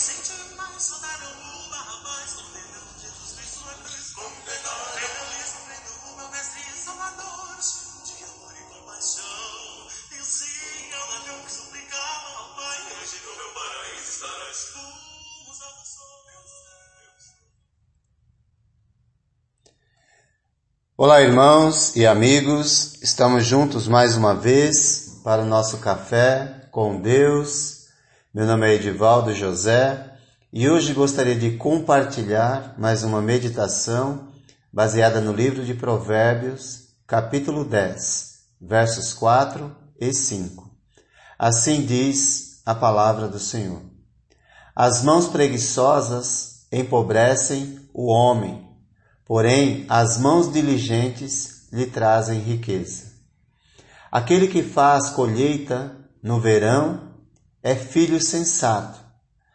inocente, mas só o uma a mais, condenando Jesus Cristo na cruz. Olá, irmãos e amigos, estamos juntos mais uma vez para o nosso café com Deus. Meu nome é Edivaldo José e hoje gostaria de compartilhar mais uma meditação baseada no livro de Provérbios, capítulo 10, versos 4 e 5. Assim diz a palavra do Senhor: As mãos preguiçosas empobrecem o homem porém as mãos diligentes lhe trazem riqueza. Aquele que faz colheita no verão é filho sensato,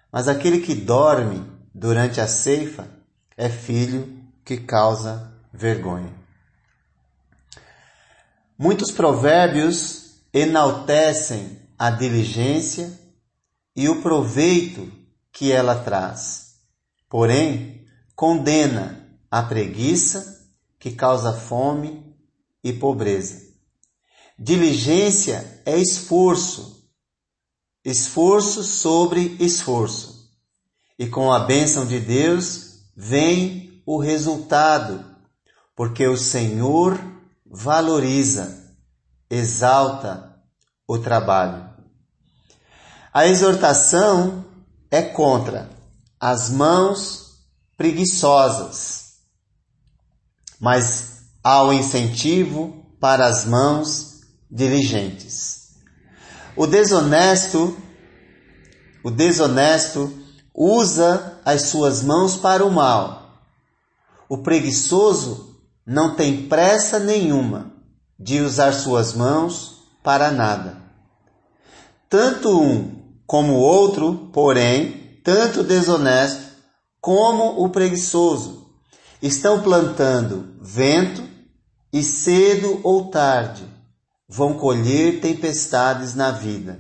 mas aquele que dorme durante a ceifa é filho que causa vergonha. Muitos provérbios enaltecem a diligência e o proveito que ela traz, porém condena a preguiça, que causa fome e pobreza. Diligência é esforço, esforço sobre esforço. E com a bênção de Deus vem o resultado, porque o Senhor valoriza, exalta o trabalho. A exortação é contra as mãos preguiçosas mas há o incentivo para as mãos diligentes. O desonesto, o desonesto usa as suas mãos para o mal. O preguiçoso não tem pressa nenhuma de usar suas mãos para nada. Tanto um como o outro, porém, tanto o desonesto como o preguiçoso estão plantando vento e cedo ou tarde vão colher tempestades na vida,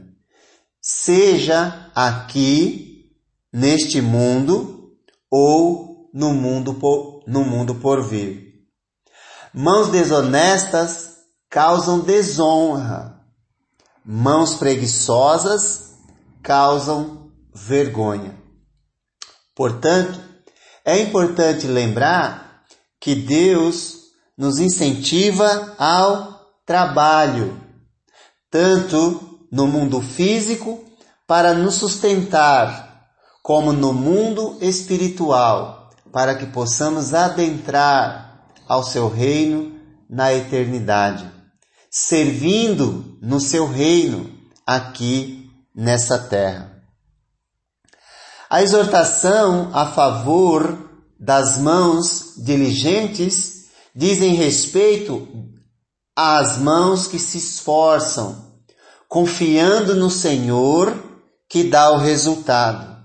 seja aqui neste mundo ou no mundo por, no mundo por vir. Mãos desonestas causam desonra. Mãos preguiçosas causam vergonha. Portanto, é importante lembrar que Deus nos incentiva ao trabalho, tanto no mundo físico para nos sustentar, como no mundo espiritual, para que possamos adentrar ao seu reino na eternidade, servindo no seu reino aqui nessa terra. A exortação a favor das mãos diligentes dizem respeito às mãos que se esforçam, confiando no Senhor que dá o resultado.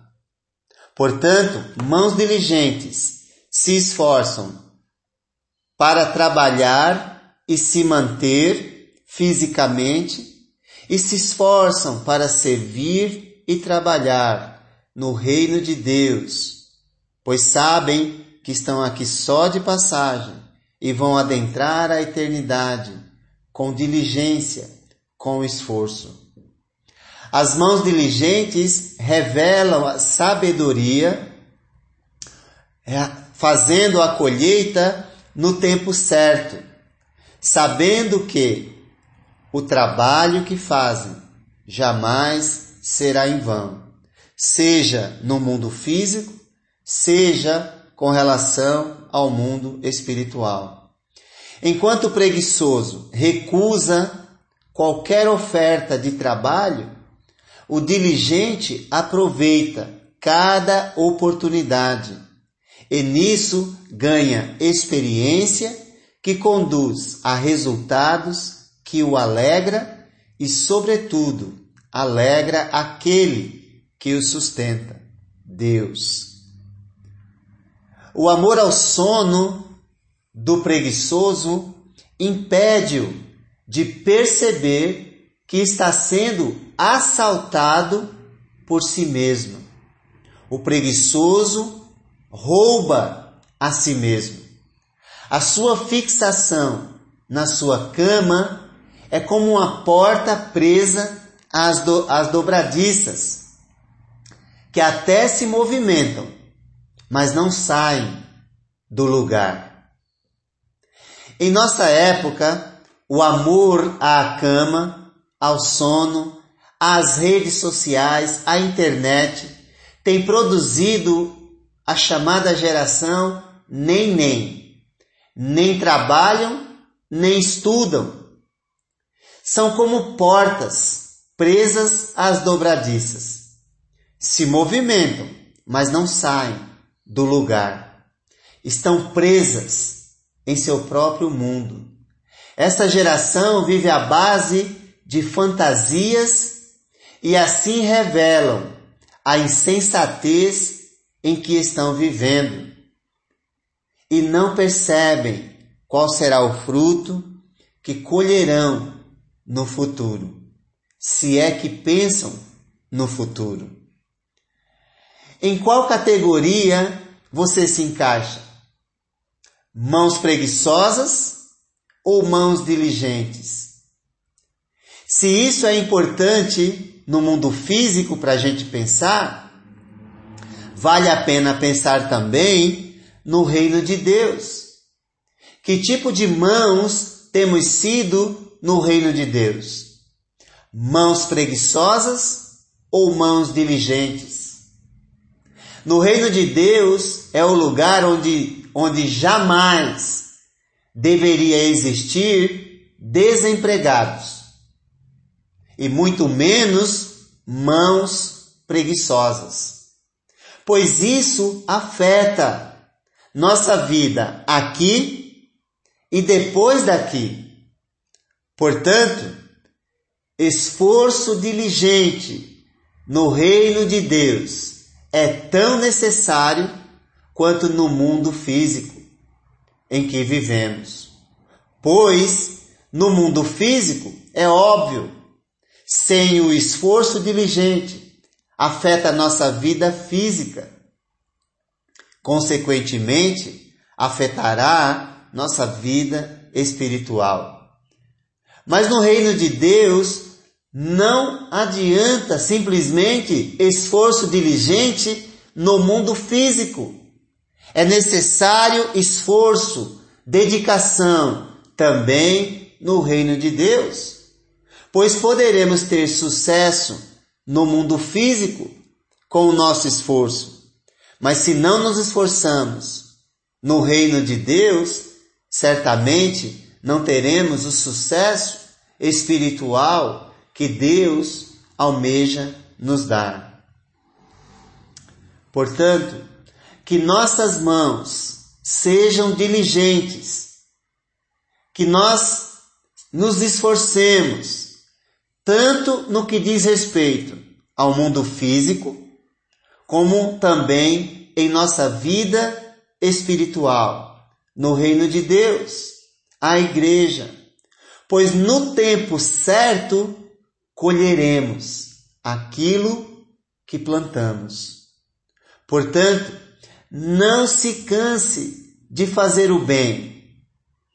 Portanto, mãos diligentes se esforçam para trabalhar e se manter fisicamente e se esforçam para servir e trabalhar no reino de Deus, pois sabem que estão aqui só de passagem e vão adentrar a eternidade com diligência, com esforço. As mãos diligentes revelam a sabedoria, é, fazendo a colheita no tempo certo, sabendo que o trabalho que fazem jamais será em vão seja no mundo físico, seja com relação ao mundo espiritual. Enquanto o preguiçoso recusa qualquer oferta de trabalho, o diligente aproveita cada oportunidade e nisso ganha experiência que conduz a resultados que o alegra e, sobretudo, alegra aquele que o sustenta, Deus. O amor ao sono do preguiçoso impede-o de perceber que está sendo assaltado por si mesmo. O preguiçoso rouba a si mesmo. A sua fixação na sua cama é como uma porta presa às, do, às dobradiças, que até se movimentam, mas não saem do lugar. Em nossa época, o amor à cama, ao sono, às redes sociais, à internet, tem produzido a chamada geração nem nem. Nem trabalham, nem estudam. São como portas presas às dobradiças. Se movimentam, mas não saem do lugar. Estão presas em seu próprio mundo. Essa geração vive à base de fantasias e assim revelam a insensatez em que estão vivendo e não percebem qual será o fruto que colherão no futuro, se é que pensam no futuro. Em qual categoria você se encaixa? Mãos preguiçosas ou mãos diligentes? Se isso é importante no mundo físico para a gente pensar, vale a pena pensar também no reino de Deus. Que tipo de mãos temos sido no reino de Deus? Mãos preguiçosas ou mãos diligentes? No reino de Deus é o lugar onde, onde jamais deveria existir desempregados e muito menos mãos preguiçosas. Pois isso afeta nossa vida aqui e depois daqui. Portanto, esforço diligente no reino de Deus é tão necessário quanto no mundo físico em que vivemos. Pois no mundo físico é óbvio sem o esforço diligente, afeta a nossa vida física. Consequentemente, afetará nossa vida espiritual. Mas no reino de Deus, não adianta simplesmente esforço diligente no mundo físico. É necessário esforço, dedicação também no reino de Deus pois poderemos ter sucesso no mundo físico com o nosso esforço. Mas se não nos esforçamos no reino de Deus, certamente não teremos o sucesso espiritual que Deus almeja nos dar. Portanto, que nossas mãos sejam diligentes, que nós nos esforcemos tanto no que diz respeito ao mundo físico, como também em nossa vida espiritual, no reino de Deus, a igreja. Pois no tempo certo colheremos aquilo que plantamos. Portanto, não se canse de fazer o bem,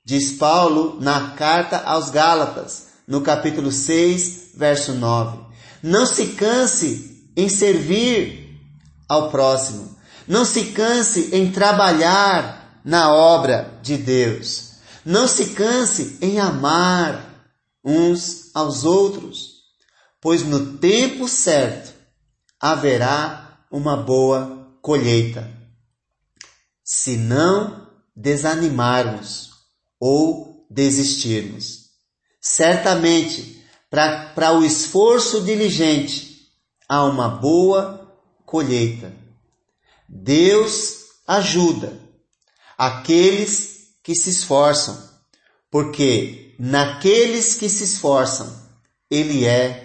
diz Paulo na carta aos Gálatas, no capítulo 6, verso 9. Não se canse em servir ao próximo. Não se canse em trabalhar na obra de Deus. Não se canse em amar uns aos outros, pois no tempo certo haverá uma boa colheita. Se não desanimarmos ou desistirmos. Certamente, para o esforço diligente, há uma boa colheita. Deus ajuda aqueles que se esforçam, porque naqueles que se esforçam, Ele é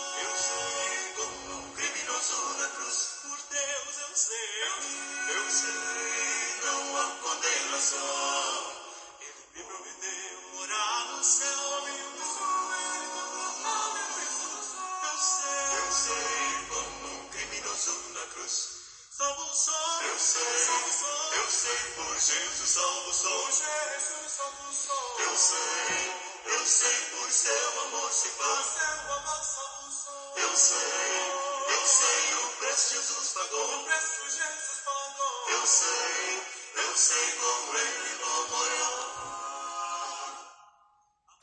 por Jesus salvo sou. Jesus salvo sou. Eu sei, eu sei por seu amor se faz. Seu amor salvo sou. Eu sei, eu sei o preço Jesus pagou. O preço Jesus pagou. Eu sei, eu sei como ele morreu.